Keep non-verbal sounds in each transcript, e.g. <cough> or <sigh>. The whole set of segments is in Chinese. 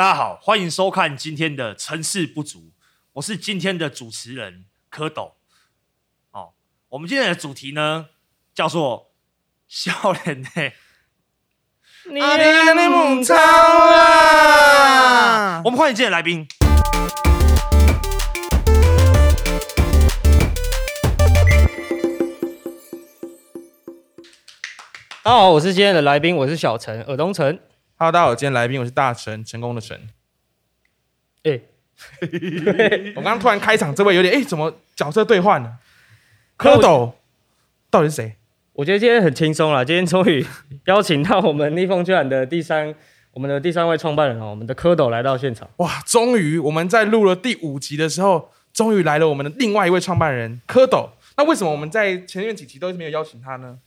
大家好，欢迎收看今天的成事不足，我是今天的主持人蝌蚪。哦，我们今天的主题呢叫做笑脸内。你的母汤啊！我们欢迎今天的来宾。大家好，我是今天的来宾，我是小陈，尔东陈。Hello，大家好，今天来宾我是大成，成功的成。哎、<laughs> 我刚刚突然开场，这位有点哎，怎么角色兑换呢？蝌蚪到底是谁？我觉得今天很轻松了，今天终于邀请到我们逆风居然的第三，我们的第三位创办人哦，我们的蝌蚪来到现场。哇，终于我们在录了第五集的时候，终于来了我们的另外一位创办人蝌蚪。那为什么我们在前面几集都没有邀请他呢？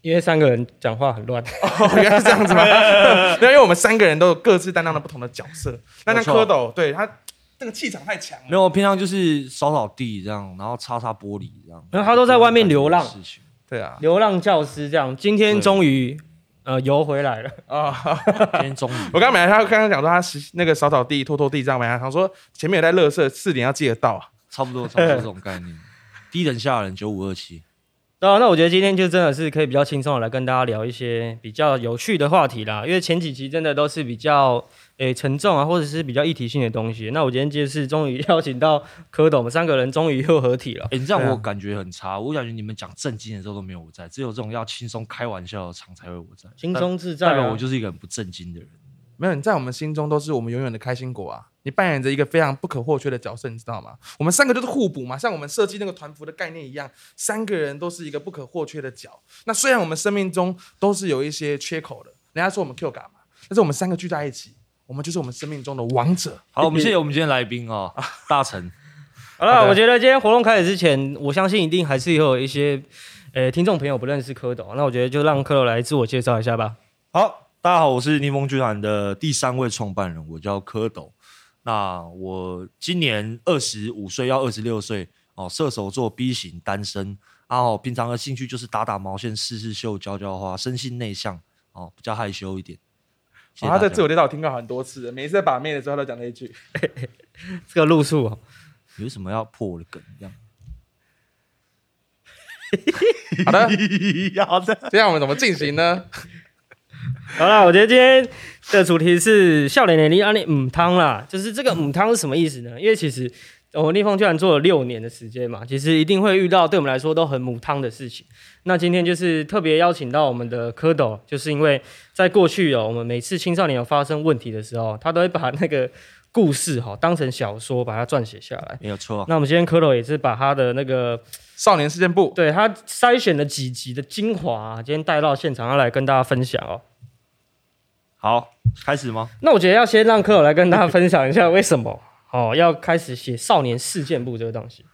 因为三个人讲话很乱，<laughs> 哦，原来是这样子吗？<laughs> 对，因为我们三个人都有各自担当的不同的角色。那那没错蝌蚪，对他那个气场太强了。没有，我平常就是扫扫地这样，然后擦擦玻璃这样。然后他都在外面流浪事情对啊，流浪教师这样。今天终于呃游回来了，啊、<laughs> 今天终于，我刚本来他刚刚讲说他洗那个扫扫地、拖拖地这样，本来想说前面有在垃圾，四点要记得到啊。差不多，差不多这种概念。低等下人九五二七，对啊，那我觉得今天就真的是可以比较轻松的来跟大家聊一些比较有趣的话题啦，因为前几期真的都是比较诶沉重啊，或者是比较议题性的东西。那我今天就是终于 <laughs> 邀请到蝌蚪，我们三个人终于又合体了。哎、你这样对啊我感觉很差，我感觉你们讲正经的时候都没有我在，只有这种要轻松开玩笑的场才会我在，轻松自在、啊代表我，就是一个很不正经的人。没有，你在我们心中都是我们永远的开心果啊！你扮演着一个非常不可或缺的角色，你知道吗？我们三个就是互补嘛，像我们设计那个团服的概念一样，三个人都是一个不可或缺的角。那虽然我们生命中都是有一些缺口的，人家说我们 Q 嘎嘛，但是我们三个聚在一起，我们就是我们生命中的王者。好，我们谢谢我们今天来宾哦，<laughs> 大成。好了，我觉得今天活动开始之前，我相信一定还是有一些呃听众朋友不认识蝌蚪，那我觉得就让蝌蚪来自我介绍一下吧。好，大家好，我是逆风剧团的第三位创办人，我叫蝌蚪。那我今年二十五岁，要二十六岁哦，射手座 B 型单身。然后平常的兴趣就是打打毛线、试试绣、浇浇花，生性内向哦，比较害羞一点。他大家的自我介绍我听过很多次了，每一次在把妹的时候他都讲那一句。<laughs> 这个路数哦，有什么要破我的梗这样？好的，<laughs> 好的，这样我们怎么进行呢？<laughs> 好啦，我觉得今天的主题是笑脸年龄安利母汤啦，就是这个母汤是什么意思呢？因为其实我们立峰居然做了六年的时间嘛，其实一定会遇到对我们来说都很母汤的事情。那今天就是特别邀请到我们的蝌蚪，就是因为在过去哦，我们每次青少年有发生问题的时候，他都会把那个故事哈、当成小说把它撰写下来。没有错。那我们今天蝌蚪也是把他的那个少年事件簿，对他筛选了几集的精华、啊，今天带到现场要来跟大家分享哦。好，开始吗？那我觉得要先让科友来跟大家分享一下为什么 <laughs> 哦要开始写少年事件簿这个东西。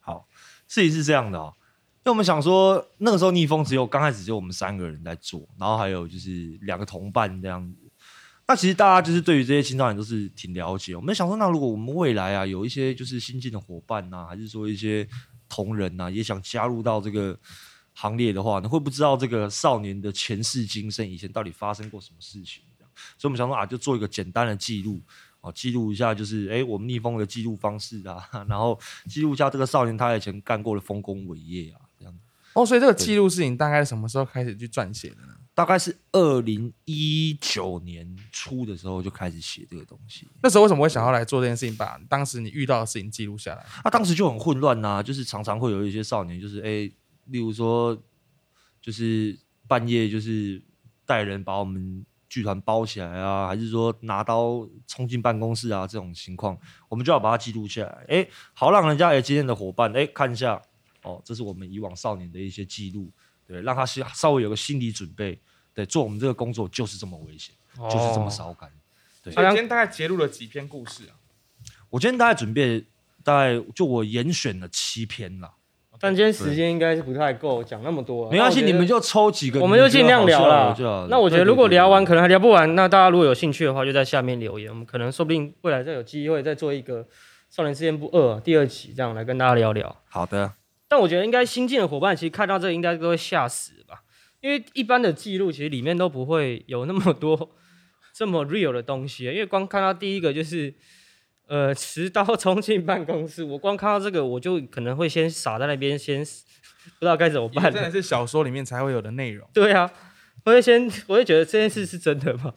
好，事情是这样的哦，因为我们想说那个时候逆风只有刚开始只有我们三个人在做，然后还有就是两个同伴这样子。那其实大家就是对于这些青少年都是挺了解。我们想说，那如果我们未来啊有一些就是新进的伙伴呐、还是说一些同仁呐、也想加入到这个行列的话你，会不知道这个少年的前世今生，以前到底发生过什么事情？所以我们想说啊，就做一个简单的记录。哦，记录一下就是哎，我们逆风的记录方式啊，然后记录一下这个少年他以前干过的丰功伟业啊，哦，所以这个记录事情大概什么时候开始去撰写的呢？大概是二零一九年初的时候就开始写这个东西。那时候为什么会想要来做这件事情，把当时你遇到的事情记录下来？啊、当时就很混乱呐、就是常常会有一些少年，就是哎、例如说，就是半夜就是带人把我们剧团包起来啊，还是说拿刀冲进办公室啊这种情况，我们就要把它记录下来。哎、好让人家哎今天的伙伴哎看一下，哦，这是我们以往少年的一些记录，对，让他先稍微有个心理准备。对，做我们这个工作就是这么危险，就是这么哦烧干。对所以今天大概揭露了几篇故事啊？我今天大概准备，大概就我严选了七篇了。但今天时间应该是不太够讲那么多啊、没关系，你们就抽几个，我们就尽量聊了。那我觉得如果聊完可能还聊不完，那大家如果有兴趣的话，就在下面留言，我们可能说不定未来再有机会再做一个少年事件簿二第二期，这样来跟大家聊聊。好的，但我觉得应该新进的伙伴其实看到这个应该都会吓死吧，因为一般的记录其实里面都不会有那么多 <laughs> 这么 real 的东西，因为光看到第一个就是。呃，持刀冲进办公室，我光看到这个，我就可能会先傻在那边，先 <laughs> 不知道该怎么办真。的是小说里面才会有的内容。对啊，我会先，我会觉得这件事是真的吗？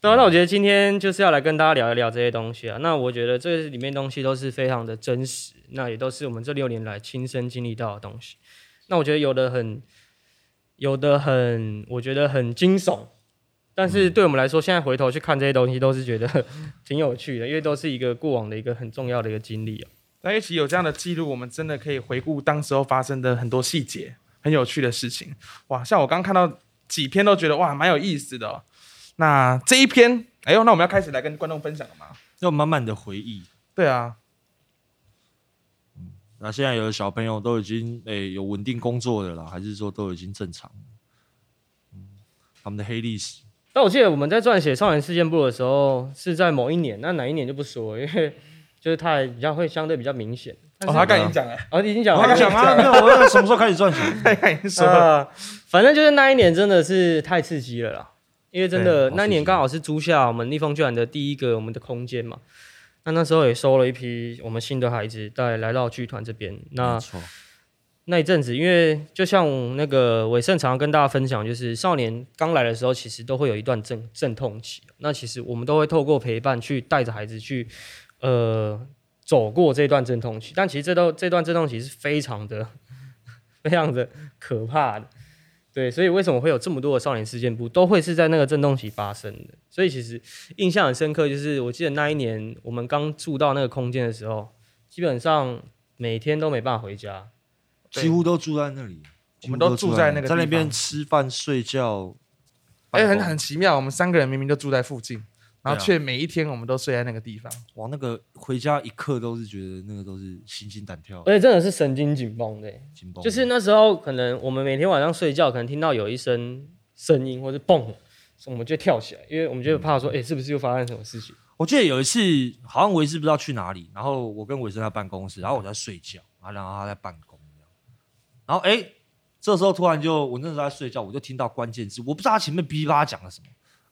对啊，那我觉得今天就是要来跟大家聊一聊这些东西啊。那我觉得这里面东西都是非常的真实，那也都是我们这六年来亲身经历到的东西。那我觉得有的很，有的很，我觉得很惊悚，但是对我们来说，现在回头去看这些东西，都是觉得 <laughs> 挺有趣的，因为都是一个过往的一个很重要的一个经历啊。那一起有这样的记录，我们真的可以回顾当时候发生的很多细节，很有趣的事情。哇，像我刚看到几篇都觉得哇蛮有意思的哦、那这一篇，哎呦，那我们要开始来跟观众分享了吗？要满满的回忆。对啊，那现在有的小朋友都已经诶、有稳定工作的了，还是说都已经正常了？嗯，他们的黑历史，但我记得我们在撰写少年事件簿的时候，是在某一年，那哪一年就不说了，因为 <laughs> 就是他还比较会相对比较明显。但哦，他刚已经讲了，哦，你已经讲了，我讲啊，那我那什么时候开始赚钱？他刚已经说了，啊，反正就是那一年真的是太刺激了啦，因为真的那一年刚好是租下我们逆风剧团的第一个我们的空间嘛。那那时候也收了一批我们新的孩子带来到剧团这边。那，那一阵子，因为就像那个伟盛常常跟大家分享，就是少年刚来的时候，其实都会有一段阵阵痛期。那其实我们都会透过陪伴去带着孩子去，呃，走过这段阵痛期。但其实这段这段阵痛期是非常的、<laughs> 非常的可怕的。对，所以为什么会有这么多的少年事件部，都会是在那个震动期发生的。所以其实印象很深刻，就是我记得那一年我们刚住到那个空间的时候，基本上每天都没办法回家。几乎都住在那里，我们都住在那个在那边吃饭睡觉。哎，很很奇妙，我们三个人明明就住在附近，然后却每一天我们都睡在那个地方。哇，那个回家一刻都是觉得那个都是心惊胆跳，而且真的是神经紧绷的欸，紧绷。就是那时候可能我们每天晚上睡觉，可能听到有一声声音或者蹦，我们就跳起来，因为我们就怕说，哎、是不是又发生什么事情？我记得有一次，好像维斯不知道去哪里，然后我跟维斯在办公室，然后我在睡觉，然后然后他在办公这样，然后哎，这时候突然就我那时候在睡觉，我就听到关键字，我不知道他前面噼里啪啦讲了什么，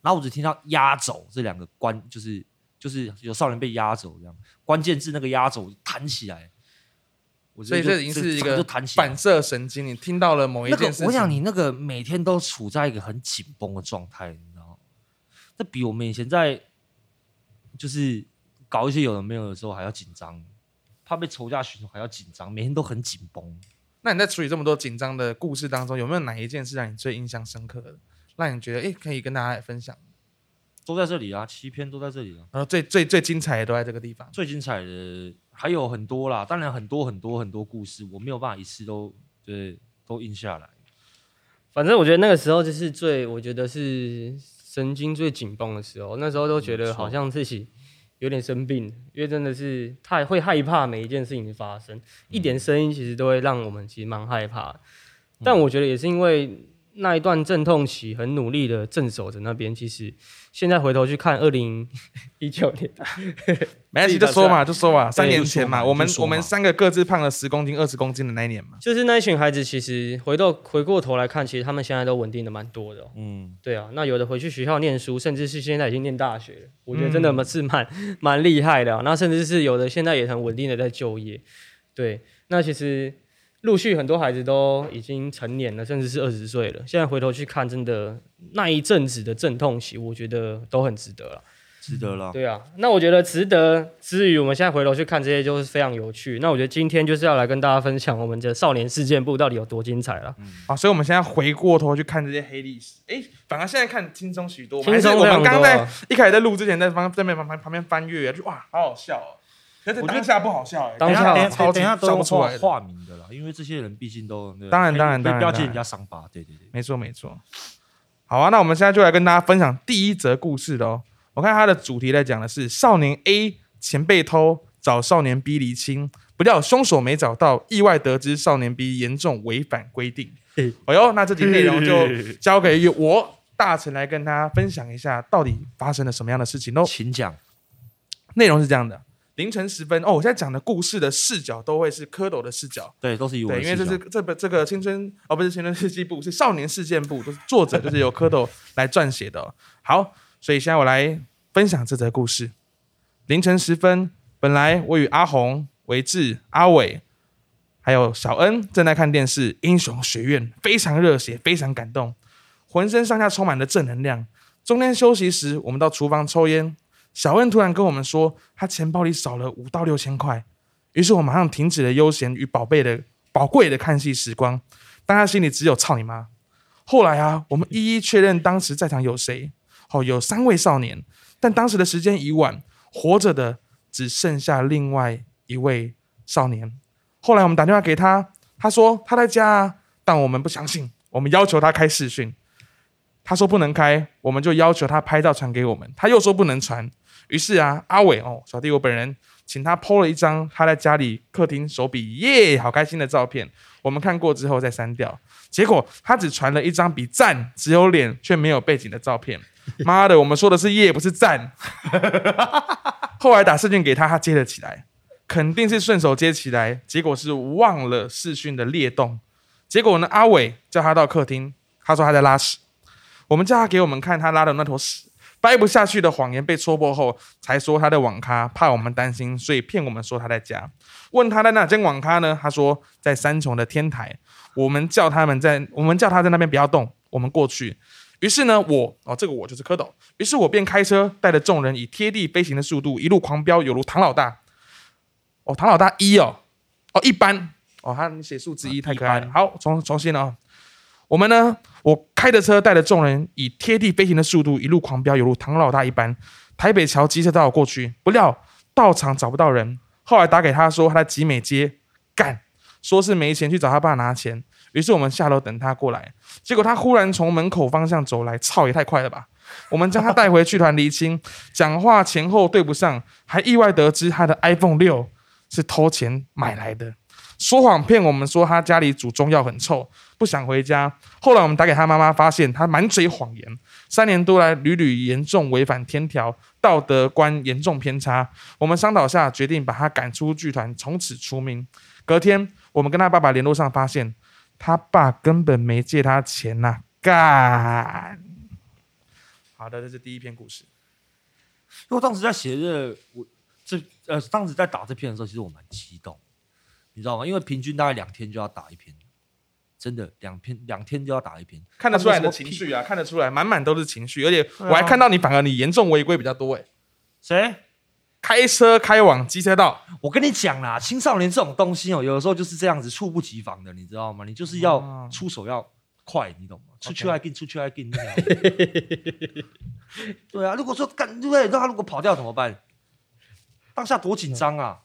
然后我只听到压走这两个关，就是就是有少年被压走这样，关键字那个压走弹起来，我所以这已经是一个反射神经，你听到了某一那个件事情，我想你那个每天都处在一个很紧绷的状态，你知道吗？这比我们以前在就是搞一些有的没有的时候还要紧张，怕被仇家寻仇还要紧张，每天都很紧绷。那你在处理这么多紧张的故事当中，有没有哪一件事让你最印象深刻的，让你觉得诶可以跟大家来分享？都在这里啊，七篇都在这里啊。然后最最最精彩的都在这个地方。最精彩的还有很多啦，当然很多很多很多故事，我没有办法一次都对都印下来。反正我觉得那个时候就是最，我觉得是神经最紧绷的时候，那时候都觉得好像自己有点生病，因为真的是太会害怕每一件事情的发生，一点声音其实都会让我们其实蛮害怕。但我觉得也是因为那一段阵痛期很努力的镇守着那边，其实现在回头去看二零一九年，<laughs> 没关系，就 <laughs> 说嘛，就说嘛，三年前嘛，嘛我们我们三个各自胖了十公斤、二十公斤的那一年嘛。就是那一群孩子，其实回到回过头来看，其实他们现在都稳定的蛮多的、哦。嗯，对啊，那有的回去学校念书，甚至是现在已经念大学了，我觉得真的是蛮 <laughs> 蛮厉害的啊、那甚至是有的现在也很稳定的在就业。对，那其实陆续很多孩子都已经成年了，甚至是二十岁了。现在回头去看，真的那一阵子的阵痛期，我觉得都很值得了。值得了。对啊，那我觉得值得之余，我们现在回头去看这些，就是非常有趣。那我觉得今天就是要来跟大家分享我们的少年事件部到底有多精彩了。啊，所以我们现在回过头去看这些黑历史，诶，反而现在看轻松许多。轻松是我们刚刚在一开始在录之前，在旁在旁旁旁边翻阅，就哇，好好笑哦。可是我觉得当下不好笑哎，当下等一下等一下都笑不出来的。化名的啦，因为这些人毕竟都对当然当然当然标记人家伤疤。对对对，没错没错。好啊，那我们现在就来跟大家分享第一则故事喽。我看它的主题在讲的是少年 A 钱被偷，找少年 B 厘清，不料凶手没找到，意外得知少年 B 严重违反规定。嘿哎呦，那这集内容就交给我大成来跟大家分享一下，到底发生了什么样的事情喽。请讲。内容是这样的：凌晨时分，哦，我现在讲的故事的视角都会是蝌蚪的视角。对，都是以我对，因为这是这本这个青春哦，不是青春日记部，<laughs> 是少年事件部，都是作者就是由蝌蚪来撰写的哦、好，所以现在我来分享这则故事。凌晨时分，本来我与阿红、维志、阿伟还有小恩正在看电视《英雄学院》，非常热血，非常感动，浑身上下充满了正能量。中间休息时，我们到厨房抽烟，小恩突然跟我们说，他钱包里少了五到六千块。于是我马上停止了悠闲与宝贝的宝贵的看戏时光，但他心里只有操你妈。后来啊，我们一一确认当时在场有谁，哦，有三位少年，但当时的时间已晚，活着的只剩下另外一位少年。后来我们打电话给他，他说他在家，但我们不相信，我们要求他开视讯，他说不能开，我们就要求他拍照传给我们，他又说不能传。于是啊，阿伟哦，小弟我本人请他 PO 了一张他在家里客厅手笔耶，好开心的照片。我们看过之后再删掉，结果他只传了一张比赞只有脸却没有背景的照片。<laughs> 妈的，我们说的是耶，不是赞。<laughs> 后来打视讯给他，他接了起来，肯定是顺手接起来，结果是忘了视讯的裂洞。结果呢，阿伟叫他到客厅，他说他在拉屎。我们叫他给我们看他拉的那坨屎，掰不下去的谎言被戳破后，才说他的网咖，怕我们担心，所以骗我们说他在家。问他在哪间网咖呢？他说在三重的天台。我们叫他们在，我们叫他在那边不要动，我们过去。于是呢，我哦，这个我就是蝌蚪。于是我便开车带着众人以贴地飞行的速度一路狂飙，有如唐老大。哦，唐老大一哦，哦一般哦，他你写数字一太可爱了。好，重重新哦。我们呢，我开着车带着众人以贴地飞行的速度一路狂飙，犹如唐老大一般。台北桥机车道过去，不料到场找不到人。后来打给他说他在集美街干，说是没钱去找他爸拿钱。于是我们下楼等他过来，结果他忽然从门口方向走来，操也太快了吧！我们将他带回剧团厘清，讲话前后对不上，还意外得知他的 iPhone 六是偷钱买来的，说谎骗我们说他家里煮中药很臭，不想回家。后来我们打给他妈妈，发现他满嘴谎言，三年多来屡屡严重违反天条，道德观严重偏差。我们商讨下决定把他赶出剧团，从此出名。隔天我们跟他爸爸联络上，发现。他爸根本没借他钱呐！干。好的，这是第一篇故事。因为当时在写这，我这呃，当时在打这篇的时候，其实我蛮激动，你知道吗？因为平均大概两天就要打一篇，真的两篇两天就要打一篇，看得出来的情绪啊，看得出来，满满都是情绪，而且我还看到你反而你严重违规比较多哎。谁？开车开往机车道，我跟你讲啦，青少年这种东西哦，有的时候就是这样子，猝不及防的，你知道吗？你就是要出手要快，你懂吗？出去还跟出去还跟，<laughs> 对啊。如果说干对，那他如果跑掉怎么办？当下多紧张啊！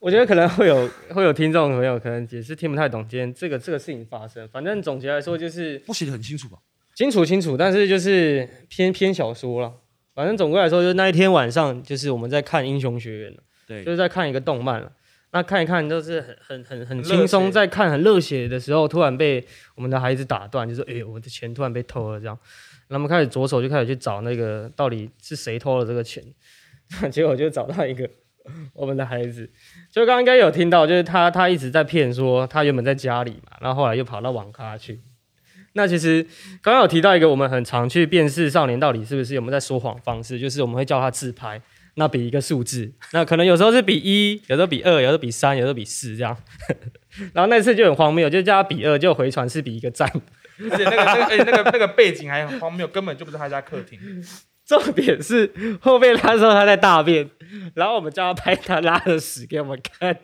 我觉得可能会有会有听众朋友可能也是听不太懂今天这个这个事情发生。反正总结来说就是不写的很清楚吧？清楚清楚，但是就是偏偏小说了。反正总归来说，就是那一天晚上，就是我们在看《英雄学院》对，就是在看一个动漫了。那看一看都是很很很很轻松，在看很热血的时候，突然被我们的孩子打断，就说：“哎呦，我的钱突然被偷了！”这样，那么开始着手就开始去找那个到底是谁偷了这个钱，<laughs> 结果就找到一个 <laughs> 我们的孩子。就刚刚应该有听到，就是他他一直在骗说他原本在家里嘛，然后后来又跑到网咖去。那其实刚刚有提到一个，我们很常去辨识少年到底是不是有没有在说谎方式，就是我们会叫他自拍，那比一个数字，那可能有时候是比一，有时候比二，有时候比三，有时候比四这样。<laughs> 然后那次就很荒谬，就叫他比二，就回传是比一个赞，而且那个那个而且那个那个背景还很荒谬，根本就不是他家客厅。重点是后面他说他在大便，然后我们叫他拍他拉的屎给我们看，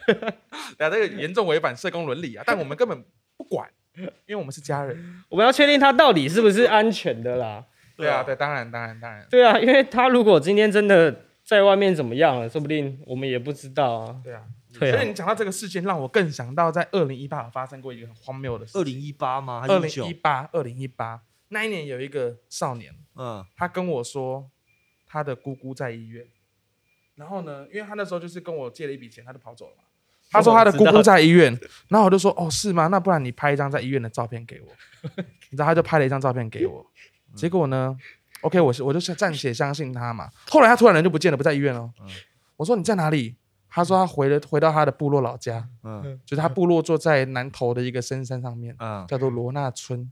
<laughs> 那这个严重违反社工伦理啊！但我们根本不管。因为我们是家人，我们要确定他到底是不是安全的啦。对啊，对，当然，当然，当然。对啊，因为他如果今天真的在外面怎么样了，说不定我们也不知道啊。对啊，对所以你讲到这个事件，让我更想到在二零一八发生过一个很荒谬的事。二零一八吗？二零一八，二零一八那一年有一个少年，嗯，他跟我说他的姑姑在医院，然后呢，因为他那时候就是跟我借了一笔钱，他就跑走了嘛。他说他的姑姑在医院，然后我就说哦是吗？那不然你拍一张在医院的照片给我。<laughs> 你知道他就拍了一张照片给我，结果呢，OK，我是我就是暂且相信他嘛。后来他突然人就不见了，不在医院了。我说你在哪里？他说他回了回到他的部落老家，嗯，就是他部落坐在南头的一个深山上面，嗯叫做罗纳村。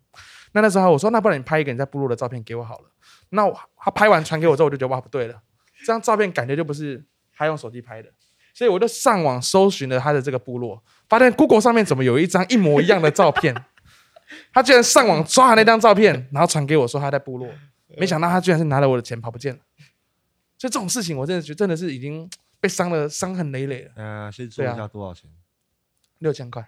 那那时候我说，那不然你拍一个你在部落的照片给我好了。那我他拍完传给我之后，我就觉得哇不对了，这张照片感觉就不是他用手机拍的，所以我就上网搜寻了他的这个部落，发现 Google 上面怎么有一张一模一样的照片？<laughs> 他居然上网抓了那张照片，然后传给我说他在部落，没想到他居然是拿了我的钱跑不见了。所以这种事情，我真的觉得真的是已经 <tsk> 被伤了，伤痕累累了。呃，先说一下多少钱？六千块，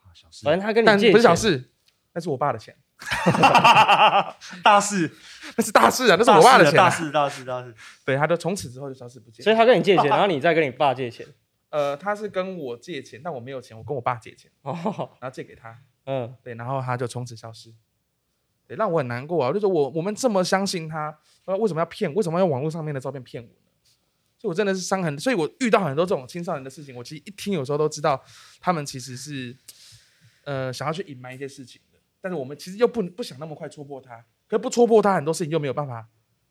啊，小事反。正他跟你但借不是小事，那是我爸的钱，<laughs> 大事，那是大事啊，那是我爸的钱、啊。大事，大事，大事。对，他就从此之后就消失不见。所以他跟你借钱，然后你再跟你爸借钱。<laughs> 呃，他是跟我借钱，但我没有钱，我跟我爸借钱，哦，然后借给他，嗯，对，然后他就从此消失，对，让我很难过啊。就是我我们这么相信他，那，为什么要骗？为什么要用网络上面的照片骗我呢？所以我真的是伤痕，所以我遇到很多这种青少年的事情，我其实一听有时候都知道，他们其实是呃想要去隐瞒一些事情的，但是我们其实又不不想那么快戳破它，可是不戳破它，很多事情又没有办法，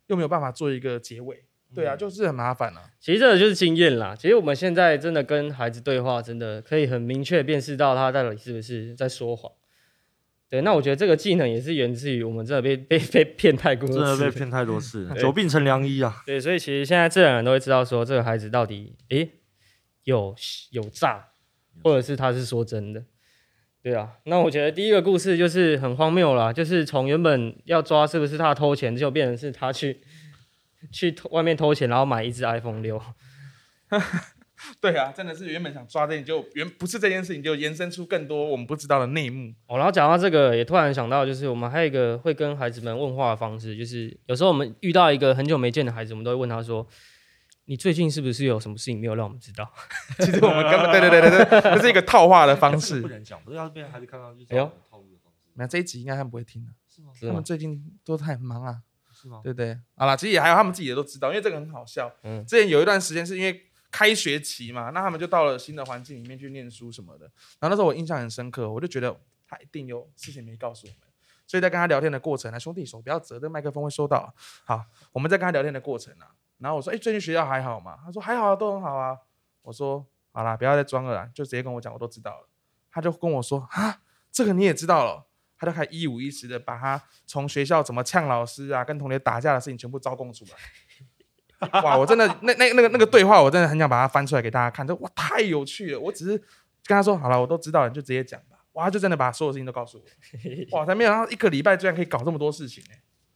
又没有办法做一个结尾，对啊，就是很麻烦啊。其实这个就是经验啦。其实我们现在真的跟孩子对话，真的可以很明确辨识到他到底是不是在说谎。对，那我觉得这个技能也是源自于我们真的被被被骗太多次，真的被骗太多次了，<laughs> 久病成良医啊！对，所以其实现在自然人都会知道说这个孩子到底诶有有诈，或者是他是说真的。对啊，那我觉得第一个故事就是很荒谬啦，就是从原本要抓是不是他偷钱，就变成是他去去偷外面偷钱，然后买一只 iPhone 六。<laughs> 对啊，真的是原本想抓这件，就原不是这件事情，就延伸出更多我们不知道的内幕。哦，然后讲到这个，也突然想到，就是我们还有一个会跟孩子们问话的方式，就是有时候我们遇到一个很久没见的孩子，我们都会问他说：“你最近是不是有什么事情没有让我们知道 <laughs> 其实我们根本对对对对对，这是一个套话的方式不。能讲，不是要是被孩子看到就是哎呦套路的方式，那这一集应该他们不会听的，是吗？”？他们最近都太忙啊，是吗？对不对？好啦，其实也还有他们自己也都知道，因为这个很好笑。嗯之前有一段时间是因为开学期嘛，那他们就到了新的环境里面去念书什么的。然后那时候我印象很深刻，我就觉得他一定有事情没告诉我们，所以在跟他聊天的过程呢，兄弟手不要折，这麦克风会收到啊。好，我们在跟他聊天的过程啊，然后我说，哎，最近学校还好吗？他说还好，都很好啊。我说好啦，不要再装了啦，就直接跟我讲，我都知道了。他就跟我说啊，这个你也知道了。他就开始一五一十的把他从学校怎么呛老师啊，跟同学打架的事情全部招供出来。哇，我真的那那那个那个对话，我真的很想把它翻出来给大家看，这哇太有趣了。我只是跟他说好了，我都知道了，你就直接讲吧。哇，他就真的把所有事情都告诉我。哇，才没想到一个礼拜居然可以搞这么多事情呢、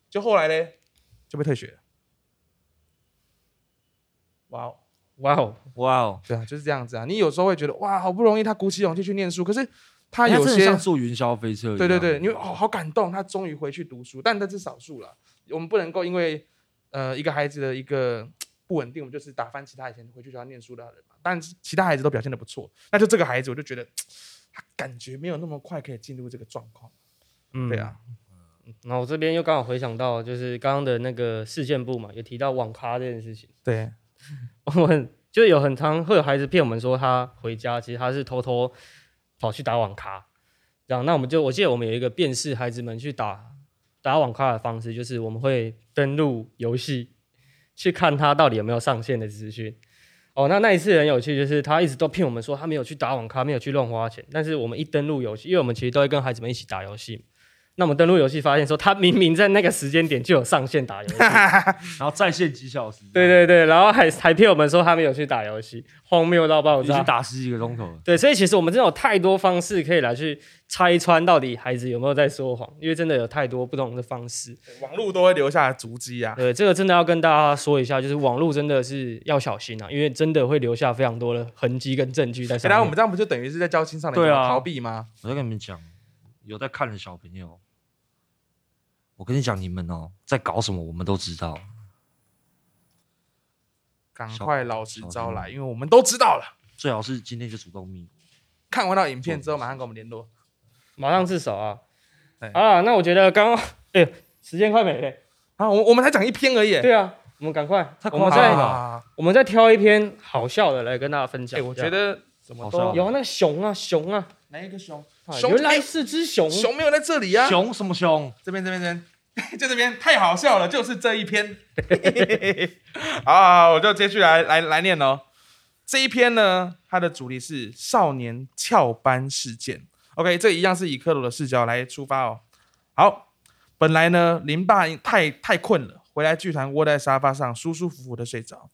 就后来嘞就被退学了。哇哦，哇哦，哇哦，对啊，就是这样子啊。你有时候会觉得哇，好不容易他鼓起勇气去念书，可是他他有些像坐云霄飞车一样，对对对，你会哦好感动，他终于回去读书，但这是少数了。我们不能够因为呃一个孩子的一个不稳定，我们就是打翻其他以前回去学校念书的人嘛。但是其他孩子都表现的不错，那就这个孩子，我就觉得他感觉没有那么快可以进入这个状况。嗯对啊，然后我这边又刚好回想到，就是刚刚的那个事件部嘛，有提到网咖这件事情。对，<laughs> 我们就有很常会有孩子骗我们说他回家，其实他是偷偷跑去打网咖。然后那我们就我记得我们有一个辨识孩子们去打打网咖的方式，就是我们会登录游戏去看他到底有没有上线的资讯。哦，那那一次很有趣，就是他一直都骗我们说他没有去打网咖，没有去乱花钱。但是我们一登录游戏，因为我们其实都会跟孩子们一起打游戏。那我们登录游戏发现说，他明明在那个时间点就有上线打游戏，<laughs> 然后在线几小时，对对对，然后还还骗我们说他没有去打游戏，荒谬到爆炸已经炸。打十几个钟头了。对，所以其实我们真的有太多方式可以来去拆穿到底孩子有没有在说谎，因为真的有太多不同的方式。网络都会留下足迹啊。对，这个真的要跟大家说一下，就是网络真的是要小心啊，因为真的会留下非常多的痕迹跟证据在上面。欸然后我们这样不就等于是在教青少年逃避吗？我在跟你们讲，有在看的小朋友，我跟你讲，你们哦在搞什么，我们都知道。赶快老实招来，因为我们都知道了。最好是今天就主动密。看完到影片之后，马上跟我们联络。马上自首啊！对好了，那我觉得刚刚，哎、时间快没了。啊，我我们才讲一篇而已。对啊，我们赶快，我们再我们再挑一篇好笑的来跟大家分享。我觉得怎么好笑都有啊那个熊啊熊啊，哪一个熊？原来是只熊。熊没有在这里啊。熊什么熊？这边这边这边，就这边 <laughs> 太好笑了，就是这一篇。好 <laughs> 好，好我就接续来来来念哦。这一篇呢，它的主题是少年翘班事件。OK，这一样是以克罗的视角来出发哦。好，本来呢，林爸太太困了，回来剧团窝在沙发上，舒舒服服的睡着。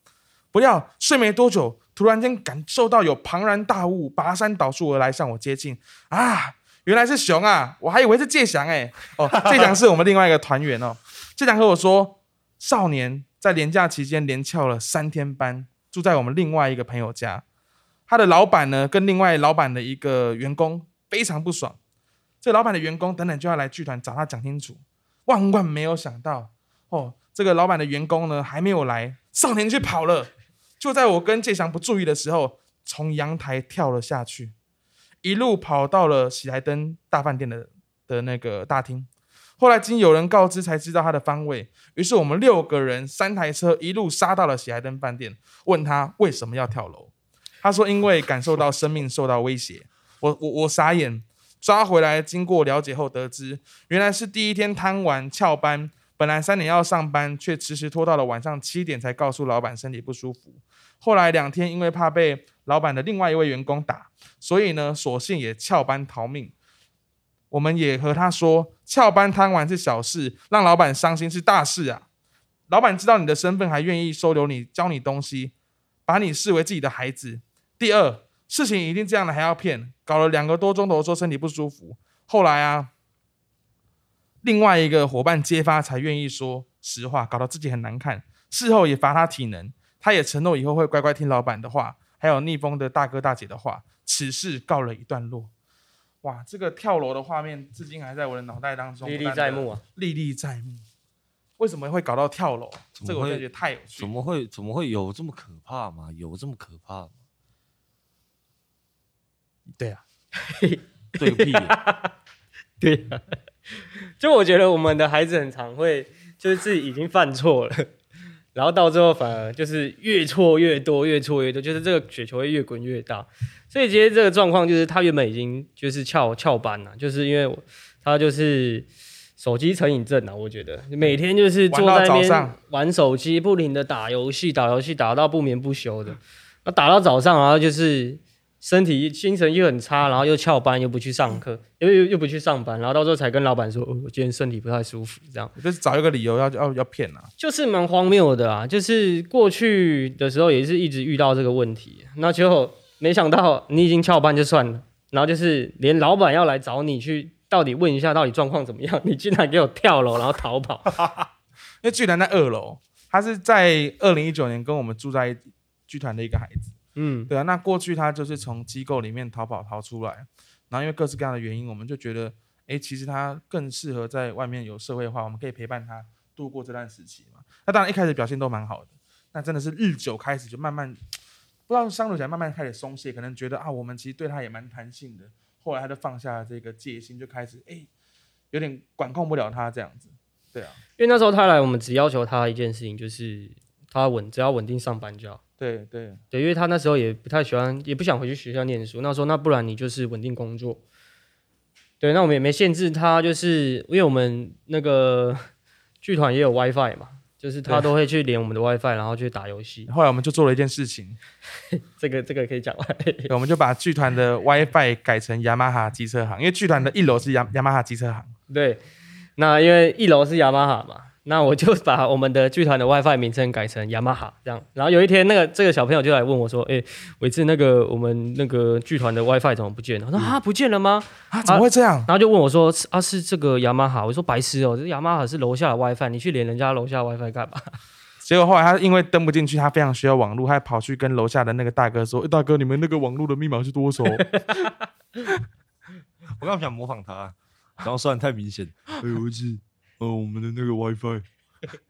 不料睡没多久，突然间感受到有庞然大物拔山倒树而来，向我接近。啊，原来是熊啊！我还以为是介翔哎。哦，<laughs> 介翔是我们另外一个团员哦。介翔和我说，少年在年假期间连翘了三天班，住在我们另外一个朋友家。他的老板呢，跟另外老板的一个员工非常不爽。这老板的员工等等就要来剧团找他讲清楚。万万没有想到，哦，这个老板的员工呢还没有来，少年却跑了。就在我跟介翔不注意的时候，从阳台跳了下去，一路跑到了喜来登大饭店的的那个大厅。后来经有人告知，才知道他的方位。于是我们六个人三台车一路杀到了喜来登饭店，问他为什么要跳楼。他说因为感受到生命受到威胁。我我我傻眼，抓回来经过了解后得知，原来是第一天贪玩翘班。本来三点要上班，却迟迟拖到了晚上七点才告诉老板身体不舒服。后来两天因为怕被老板的另外一位员工打，所以呢，索性也翘班逃命。我们也和他说，翘班贪玩是小事，让老板伤心是大事啊。老板知道你的身份，还愿意收留你，教你东西，把你视为自己的孩子。第二，事情已经这样了，还要骗，搞了两个多钟头，说身体不舒服。后来啊。另外一个伙伴揭发，才愿意说实话，搞得自己很难看。事后也罚他体能，他也承诺以后会乖乖听老板的话，还有逆风的大哥大姐的话。此事告了一段落。哇，这个跳楼的画面至今还在我的脑袋当中历历在目啊，历历在目。为什么会搞到跳楼？这个我觉得太有趣。怎么会？怎么会有这么可怕吗？有这么可怕吗？对啊，对个屁！<laughs> 对啊。<laughs> 就我觉得我们的孩子很常会，就是自己已经犯错了，然后到最后反而就是越错越多，越错越多，就是这个雪球会越滚越大。所以今天这个状况就是他原本已经就是翘翘班了，就是因为他就是手机成瘾症啊。我觉得每天就是坐在那边玩手机，不停的打游戏，打游戏打到不眠不休的，那打到早上，然后就是。身体精神又很差，然后又翘班，又不去上课，又又又不去上班，然后到时候才跟老板说，我今天身体不太舒服，这样。就是找一个理由要要要骗啊，就是蛮荒谬的啊，就是过去的时候也是一直遇到这个问题，那结果没想到你已经翘班就算了，然后就是连老板要来找你去，到底问一下到底状况怎么样，你竟然给我跳楼然后逃跑，<laughs> 因为剧团在二楼，他是在二零一九年跟我们住在剧团的一个孩子。嗯，对啊，那过去他就是从机构里面逃跑逃出来，然后因为各式各样的原因，我们就觉得，哎，其实他更适合在外面有社会化，我们可以陪伴他度过这段时期嘛。那当然一开始表现都蛮好的，那真的是日久开始就慢慢不知道相处起来慢慢开始松懈，可能觉得啊，我们其实对他也蛮弹性的，后来他就放下这个戒心，就开始哎，有点管控不了他这样子。对啊，因为那时候他来，我们只要求他一件事情，就是他稳，只要稳定上班就好。对对对，因为他那时候也不太喜欢，也不想回去学校念书。那时候，那不然你就是稳定工作。对，那我们也没限制他，就是因为我们那个 <laughs> 剧团也有 WiFi 嘛，就是他都会去连我们的 WiFi，然后去打游戏。后来我们就做了一件事情，<laughs> 这个这个可以讲完。<laughs> 我们就把剧团的 WiFi 改成雅马哈机车行，因为剧团的一楼是雅雅马哈机车行。对，那因为一楼是雅马哈嘛。那我就把我们的剧团的 WiFi 名称改成雅马哈这样，然后有一天那个这个小朋友就来问我说：“哎，伟志，那个我们那个剧团的 WiFi 怎么不见了？”我说：“啊，不见了吗？啊，怎么会这样？”然后就问我说：“啊，是这个雅马哈？”我说：“白痴哦，这雅马哈是楼下的 WiFi，你去连人家楼下 WiFi 干嘛？”结果后来他因为登不进去，他非常需要网络，还跑去跟楼下的那个大哥说：“ <laughs> 大哥，你们那个网络的密码是多少？” <laughs> 我刚想模仿他，然后算太明显。哎，伟志。哦，我们的那个 WiFi，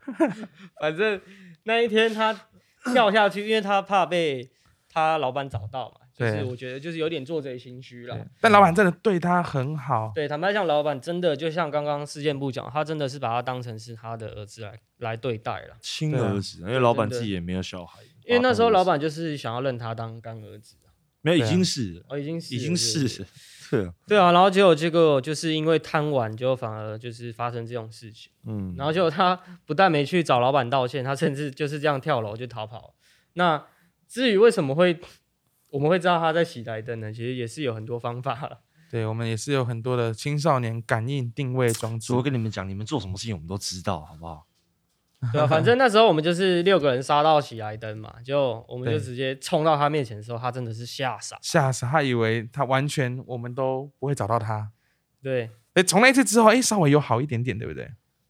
<laughs> 反正那一天他跳下去，因为他怕被他老板找到嘛。就是我觉得就是有点做贼心虚了。但老板真的对他很好。对，坦白讲，老板真的就像刚刚事件部讲，他真的是把他当成是他的儿子来来对待了。亲儿子，因为老板自己也没有小孩。因为那时候老板就是想要认他当干儿子。没有，已经是，哦，已经是，已经是。对对啊，然后结果结果就是因为贪玩，就反而就是发生这种事情。嗯，然后结果他不但没去找老板道歉，他甚至就是这样跳楼就逃跑。那至于为什么会我们会知道他在喜来登呢？其实也是有很多方法了。对我们也是有很多的青少年感应定位装置。我跟你们讲，你们做什么事情我们都知道，好不好？<laughs> 对啊，反正那时候我们就是六个人杀到喜来登嘛，就我们就直接冲到他面前的时候，他真的是吓傻。吓傻他，以为他完全我们都不会找到他。对哎，从那一次之后，哎，稍微有好一点点，对不对？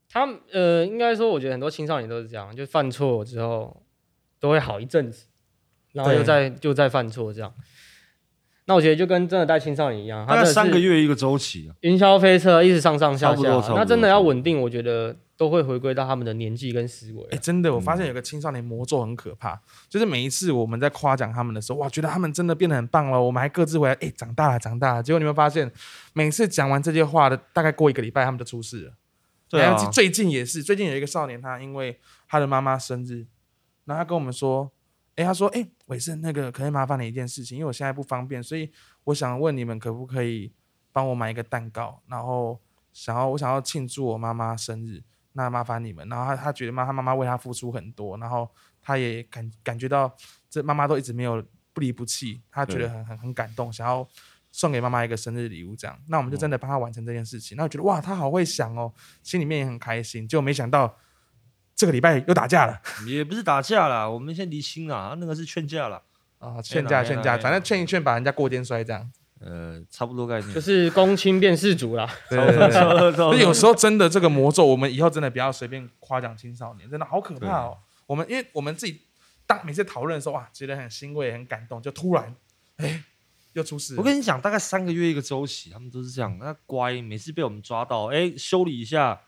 他呃，应该说，我觉得很多青少年都是这样，就犯错之后都会好一阵子，然后又对再又再犯错这样。那我觉得就跟真的带青少年一样，他大概真的是三个月一个周期啊。云霄飞车一直上上下下那真的要稳定，我觉得都会回归到他们的年纪跟思维哎，啊。真的，我发现有个青少年魔咒很可怕，就是每一次我们在夸奖他们的时候，哇，觉得他们真的变得很棒了，我们还各自回来，哎，长大了，长大了。结果你会发现，每次讲完这些话的，大概过一个礼拜，他们就出事了。对啊最近也是，最近有一个少年，他因为他的妈妈生日，然后他跟我们说，哎，他说，哎，伟盛，那个可以麻烦你一件事情，因为我现在不方便，所以我想问你们可不可以帮我买一个蛋糕，然后想要我想要庆祝我妈妈生日，那麻烦你们。然后他他觉得妈他妈妈为他付出很多，然后他也感感觉到这妈妈都一直没有不离不弃，他觉得很很很感动，想要送给妈妈一个生日礼物，这样，那我们就真的帮他完成这件事情。那我觉得哇，他好会想哦，心里面也很开心。结果没想到这个礼拜又打架了也不是打架了，我们先离心啦，那个是劝架了。啊，劝架劝架，反正劝一劝，把人家过肩摔这样。呃，差不多概念。就是公卿变事主啦，对对对有时候真的这个魔咒，我们以后真的不要随便夸奖青少年，真的好可怕哦。我们因为我们自己当每次讨论的时候，哇，觉得很欣慰、很感动，就突然哎又出事。我跟你讲，大概三个月一个周期，他们都是这样。那乖，每次被我们抓到，哎，修理一下，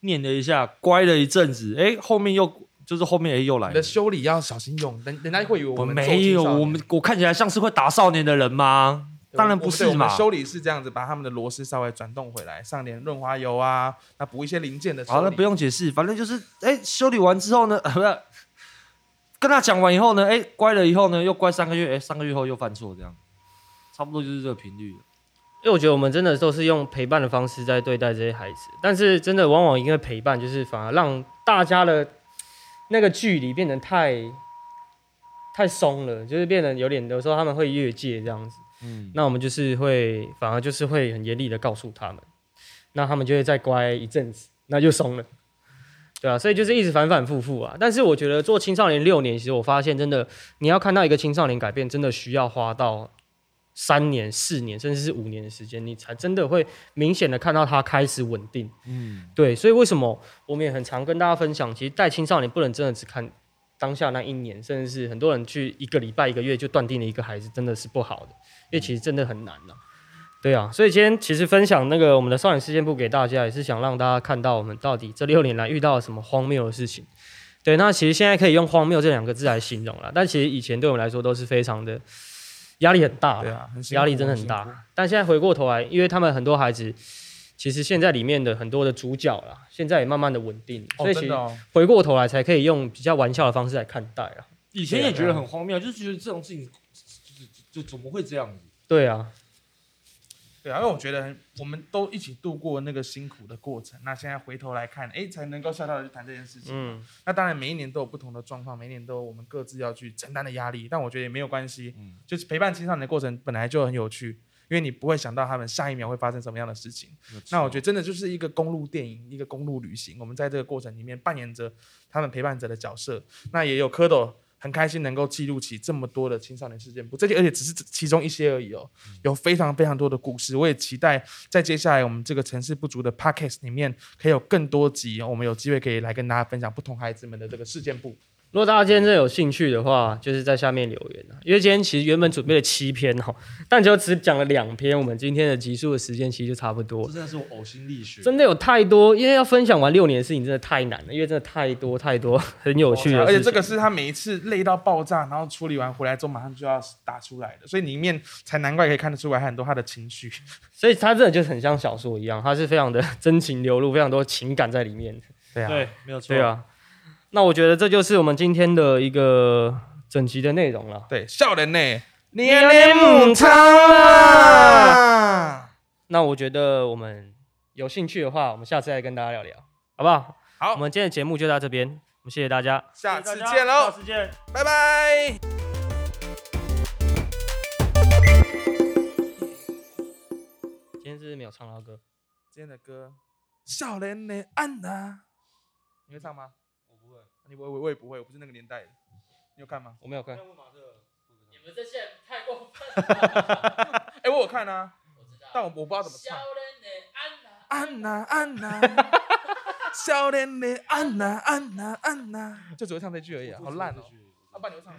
念了一下，乖了一阵子，哎，后面又就是后面哎又来了你的。修理要小心用，人人家会以为我们做没有，我们我看起来像是会打少年的人吗？当然不是嘛。修理是这样子，把他们的螺丝稍微转动回来，上点润滑油啊，那补一些零件的。好，那不用解释，反正就是哎，修理完之后呢，不 <laughs> 是跟他讲完以后呢，哎，乖了以后呢，又乖三个月，哎，三个月后又犯错，这样，差不多就是这个频率。因为我觉得我们真的都是用陪伴的方式在对待这些孩子，但是真的往往因为陪伴，就是反而让大家的那个距离变得太太松了，就是变得有点有时候他们会越界这样子。嗯，那我们就是会反而就是会很严厉的告诉他们，那他们就会再乖一阵子，那就松了。对啊，所以就是一直反反复复啊。但是我觉得做青少年六年，其实我发现真的，你要看到一个青少年改变，真的需要花到三年、四年，甚至是五年的时间，你才真的会明显的看到他开始稳定。嗯，对，所以为什么我们也很常跟大家分享，其实带青少年不能真的只看当下那一年，甚至是很多人去一个礼拜、一个月就断定了一个孩子，真的是不好的，因为其实真的很难呐、对啊，所以今天其实分享那个我们的少年事件簿给大家，也是想让大家看到我们到底这六年来遇到了什么荒谬的事情。对，那其实现在可以用荒谬这两个字来形容了，但其实以前对我们来说都是非常的压力很大，对啊，压力真的很大。但现在回过头来，因为他们很多孩子，其实现在里面的很多的主角啦，现在也慢慢的稳定，哦所以回过头来才可以用比较玩笑的方式来看待啊。以前也觉得很荒谬，就是觉得这种事情就就就怎么会这样子？对啊，对啊，因为我觉得我们都一起度过那个辛苦的过程，那现在回头来看，哎，才能够笑笑的去谈这件事情。嗯，那当然，每一年都有不同的状况，每一年都有我们各自要去承担的压力，但我觉得也没有关系，嗯就是陪伴青少年的过程本来就很有趣，因为你不会想到他们下一秒会发生什么样的事情。那我觉得真的就是一个公路电影，一个公路旅行。我们在这个过程里面扮演着他们陪伴者的角色。那也有蝌蚪很开心能够记录起这么多的青少年事件簿，这些而且只是其中一些而已哦，有非常非常多的故事。我也期待在接下来我们这个城市不足的 podcast 里面，可以有更多集，我们有机会可以来跟大家分享不同孩子们的这个事件簿。如果大家今天真的有兴趣的话，就是在下面留言啊。因为今天其实原本准备了七篇哈，<laughs> 但就只讲了两篇，我们今天的集数的时间其实就差不多这。真的是我呕心沥血。真的有太多，因为要分享完六年的事情，真的太难了，因为真的太多太多 <laughs> 很有趣的事情。而且这个是他每一次累到爆炸，然后处理完回来之后马上就要打出来的，所以里面才难怪可以看得出来很多他的情绪。<laughs> 所以他真的就很像小说一样，他是非常的真情流露，非常多情感在里面。对啊，对，没有错。对，啊，那我觉得这就是我们今天的一个整集的内容了。对，笑人呢，年年母汤啊！那我觉得我们有兴趣的话，我们下次再跟大家聊聊，好不好？好我们今天的节目就到这边，我们谢谢大家。下次见喽下，次见。拜拜。有唱到歌。今天的歌《少年的安娜》，你会唱吗？我不会。你我我我也不会，我不是那个年代的。你有看吗？我没有看。你们这些人太过分了。<laughs> 哎、我有看啊，我知道。但我我不知道怎么唱安安娜，娜安娜，笑脸 <laughs> 的安娜安娜安娜，就只会唱这句而已啊，好烂哦。阿爸，你会唱？